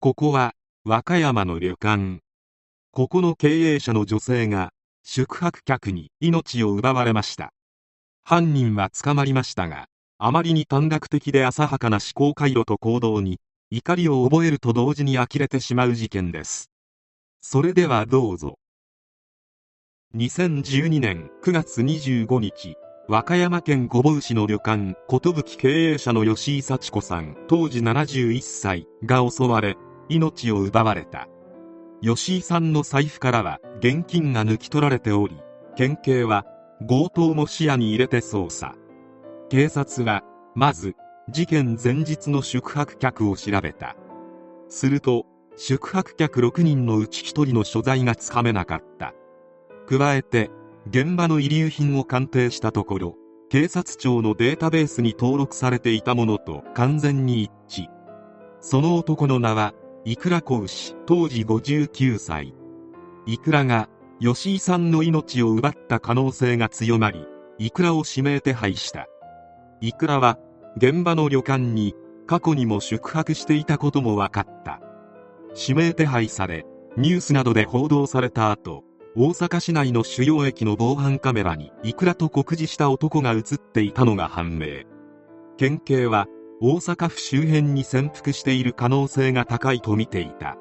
ここは和歌山の旅館。ここの経営者の女性が宿泊客に命を奪われました。犯人は捕まりましたがあまりに短絡的で浅はかな思考回路と行動に怒りを覚えると同時に呆れてしまう事件です。それではどうぞ。2012年9月25日和歌山県御坊市の旅館寿経営者の吉井幸子さん当時71歳が襲われ命を奪われた。吉井さんの財布からは現金が抜き取られており県警は強盗も視野に入れて捜査。警察はまず事件前日の宿泊客を調べた。すると宿泊客6人のうち1人の所在がつかめなかった。加えて現場の遺留品を鑑定したところ警察庁のデータベースに登録されていたものと完全に一致。その男の名はイクラ子牛当時59歳。イクラが吉井さんの命を奪った可能性が強まりイクラを指名手配した。イクラは現場の旅館に過去にも宿泊していたことも分かった。指名手配されニュースなどで報道された後大阪市内の主要駅の防犯カメラにイクラと告示した男が映っていたのが判明。県警は大阪府周辺に潜伏している可能性が高いとみていた。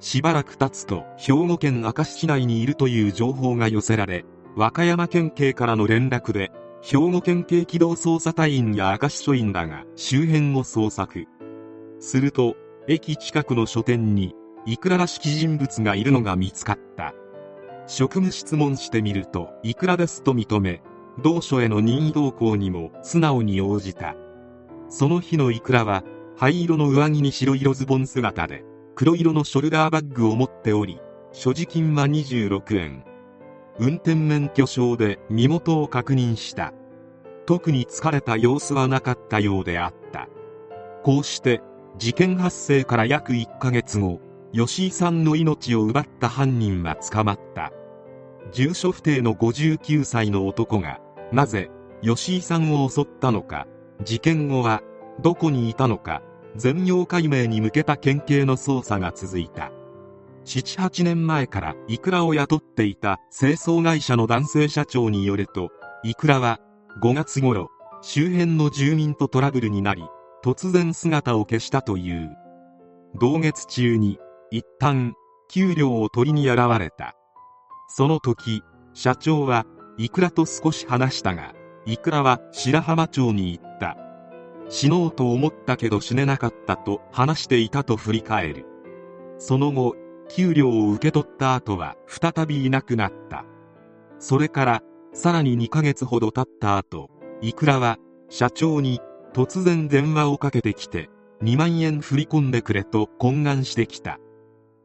しばらく経つと兵庫県明石市内にいるという情報が寄せられ和歌山県警からの連絡で兵庫県警機動捜査隊員や明石署員らが周辺を捜索。すると駅近くの書店にいくららしき人物がいるのが見つかった。職務質問してみるといくらですと認め同署への任意同行にも素直に応じた。その日のいくらは灰色の上着に白色ズボン姿で黒色のショルダーバッグを持っており所持金は26円。運転免許証で身元を確認した。特に疲れた様子はなかったようであった。こうして事件発生から約1ヶ月後吉井さんの命を奪った犯人は捕まった。住所不定の59歳の男がなぜ吉井さんを襲ったのか。事件後はどこにいたのか全容解明に向けた県警の捜査が続いた。78年前からイクラを雇っていた清掃会社の男性社長によるとイクラは5月頃周辺の住民とトラブルになり突然姿を消したという。同月中に一旦給料を取りに現れた。その時社長はイクラと少し話したがイクラは白浜町に行った。死のうと思ったけど死ねなかったと話していたと振り返る。その後給料を受け取った後は再びいなくなった。それからさらに2ヶ月ほど経った後イクラは社長に突然電話をかけてきて2万円振り込んでくれと懇願してきた。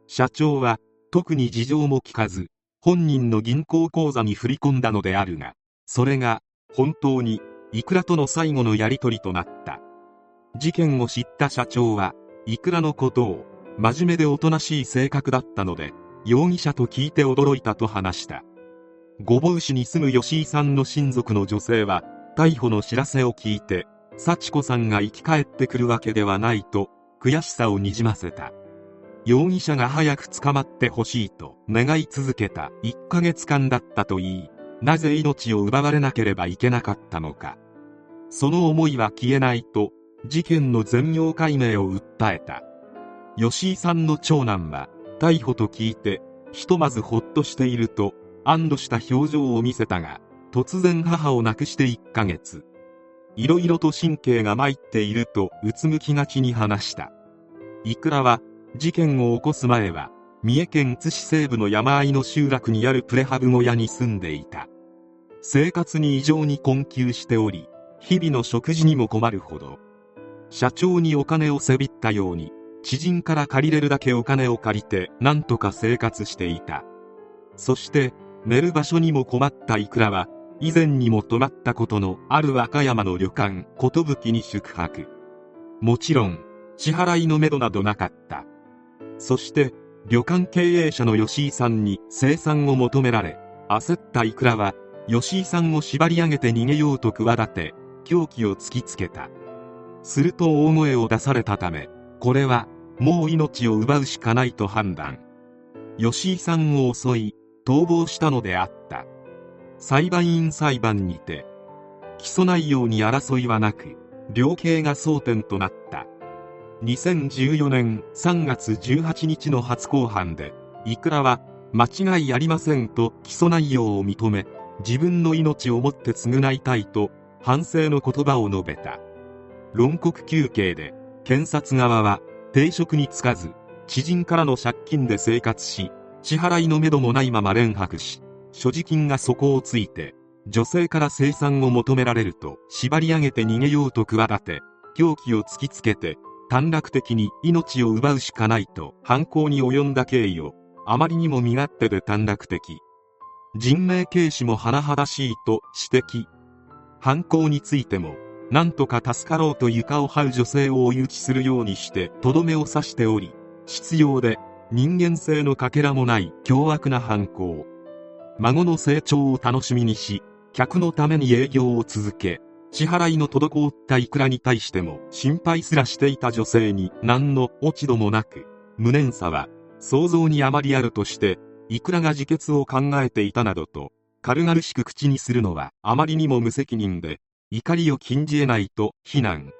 社長は特に事情も聞かず本人の銀行口座に振り込んだのであるがそれが本当にイクラとの最後のやり取りとなった。事件を知った社長はイクラのことを真面目でおとなしい性格だったので容疑者と聞いて驚いたと話した。御坊市に住む吉井さんの親族の女性は逮捕の知らせを聞いて幸子さんが生き返ってくるわけではないと悔しさをにじませた。容疑者が早く捕まってほしいと願い続けた1ヶ月間だったといい。なぜ命を奪われなければいけなかったのか。その思いは消えないと事件の全容解明を訴えた。吉井さんの長男は逮捕と聞いてひとまずほっとしていると安堵した表情を見せたが突然母を亡くして1ヶ月。いろいろと神経が参っているとうつむきがちに話した。いくらは事件を起こす前は三重県津市西部の山あいの集落にあるプレハブ小屋に住んでいた。生活に異常に困窮しており日々の食事にも困るほど社長にお金をせびったように知人から借りれるだけお金を借りて何とか生活していた。そして寝る場所にも困ったイクラは以前にも泊まったことのある和歌山の旅館寿に宿泊。もちろん支払いのめどなどなかった。そして旅館経営者の吉井さんに生産を求められ焦ったイクラは吉井さんを縛り上げて逃げようと企て凶器を突きつけた。すると大声を出されたためこれはもう命を奪うしかないと判断。吉井さんを襲い逃亡したのであった。裁判員裁判にて起訴内容に争いはなく量刑が争点となった。2014年3月18日の初公判でイクラは間違いありませんと起訴内容を認め自分の命をもって償いたいと反省の言葉を述べた。論告休憩で検察側は定職に就かず知人からの借金で生活し支払いのめどもないまま連泊し所持金が底をついて女性から生産を求められると縛り上げて逃げようと企て凶器を突きつけて短絡的に命を奪うしかないと犯行に及んだ経緯をあまりにも身勝手で短絡的。人命軽視も甚だしいと指摘。犯行についても何とか助かろうと床を這う女性を追い打ちするようにしてとどめを刺しており必要で人間性のかけらもない凶悪な犯行。孫の成長を楽しみにし客のために営業を続け支払いの滞ったいくらに対しても心配すらしていた女性に何の落ち度もなく無念さは想像にあまりあるとしていくらが自決を考えていたなどと軽々しく口にするのはあまりにも無責任で怒りを禁じ得ないと非難。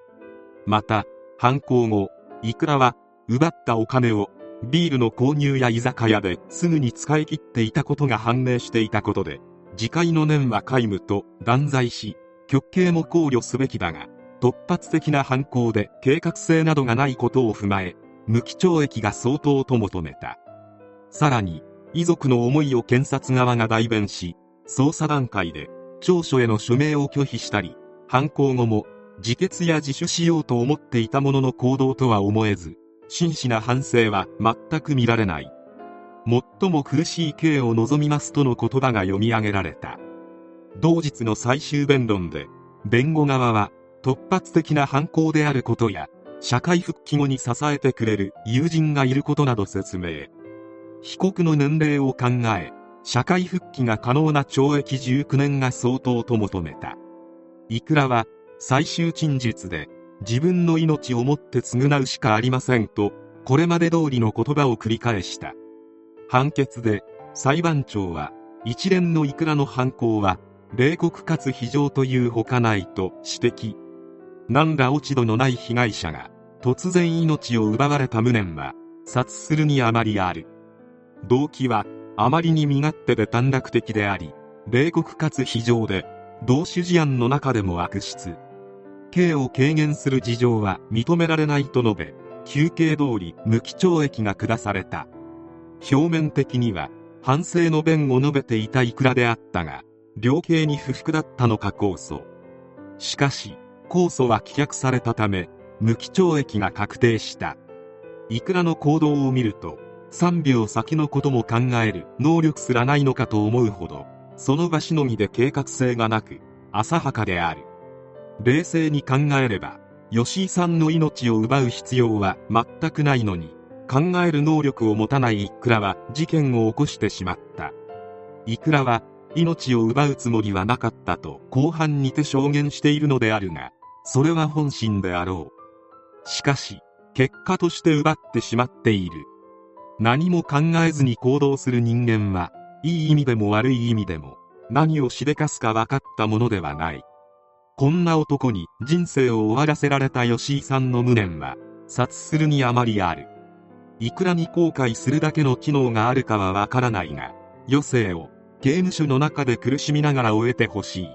また犯行後いくらは奪ったお金をビールの購入や居酒屋ですぐに使い切っていたことが判明していたことで自戒の念は皆無と断罪し極刑も考慮すべきだが突発的な犯行で計画性などがないことを踏まえ無期懲役が相当と求めた。さらに遺族の思いを検察側が代弁し捜査段階で調書への署名を拒否したり犯行後も自決や自首しようと思っていたものの行動とは思えず真摯な反省は全く見られない。最も苦しい刑を望みますとの言葉が読み上げられた。同日の最終弁論で弁護側は突発的な犯行であることや社会復帰後に支えてくれる友人がいることなど説明。被告の年齢を考え社会復帰が可能な懲役19年が相当と求めた。いくらは最終陳述で自分の命をもって償うしかありませんとこれまで通りの言葉を繰り返した。判決で裁判長は一連のいくらの犯行は冷酷かつ非常というほかないと指摘。何ら落ち度のない被害者が突然命を奪われた無念は察するにあまりある。動機はあまりに身勝手で短絡的であり冷酷かつ非常で同種事案の中でも悪質。刑を軽減する事情は認められないと述べ休刑通り無期懲役が下された。表面的には反省の弁を述べていたいくらであったが量刑に不服だったのか控訴。しかし控訴は棄却されたため無期懲役が確定した。いくらの行動を見ると3秒先のことも考える能力すらないのかと思うほどその場しのぎで計画性がなく浅はかである。冷静に考えれば吉井さんの命を奪う必要は全くないのに考える能力を持たないイクラは事件を起こしてしまった。イクラは命を奪うつもりはなかったと後半にて証言しているのであるがそれは本心であろう。しかし結果として奪ってしまっている。何も考えずに行動する人間はいい意味でも悪い意味でも何をしでかすか分かったものではない。こんな男に人生を終わらせられた吉井さんの無念は察するにあまりある。いくらに後悔するだけの機能があるかはわからないが余生を刑務所の中で苦しみながら終えてほしい。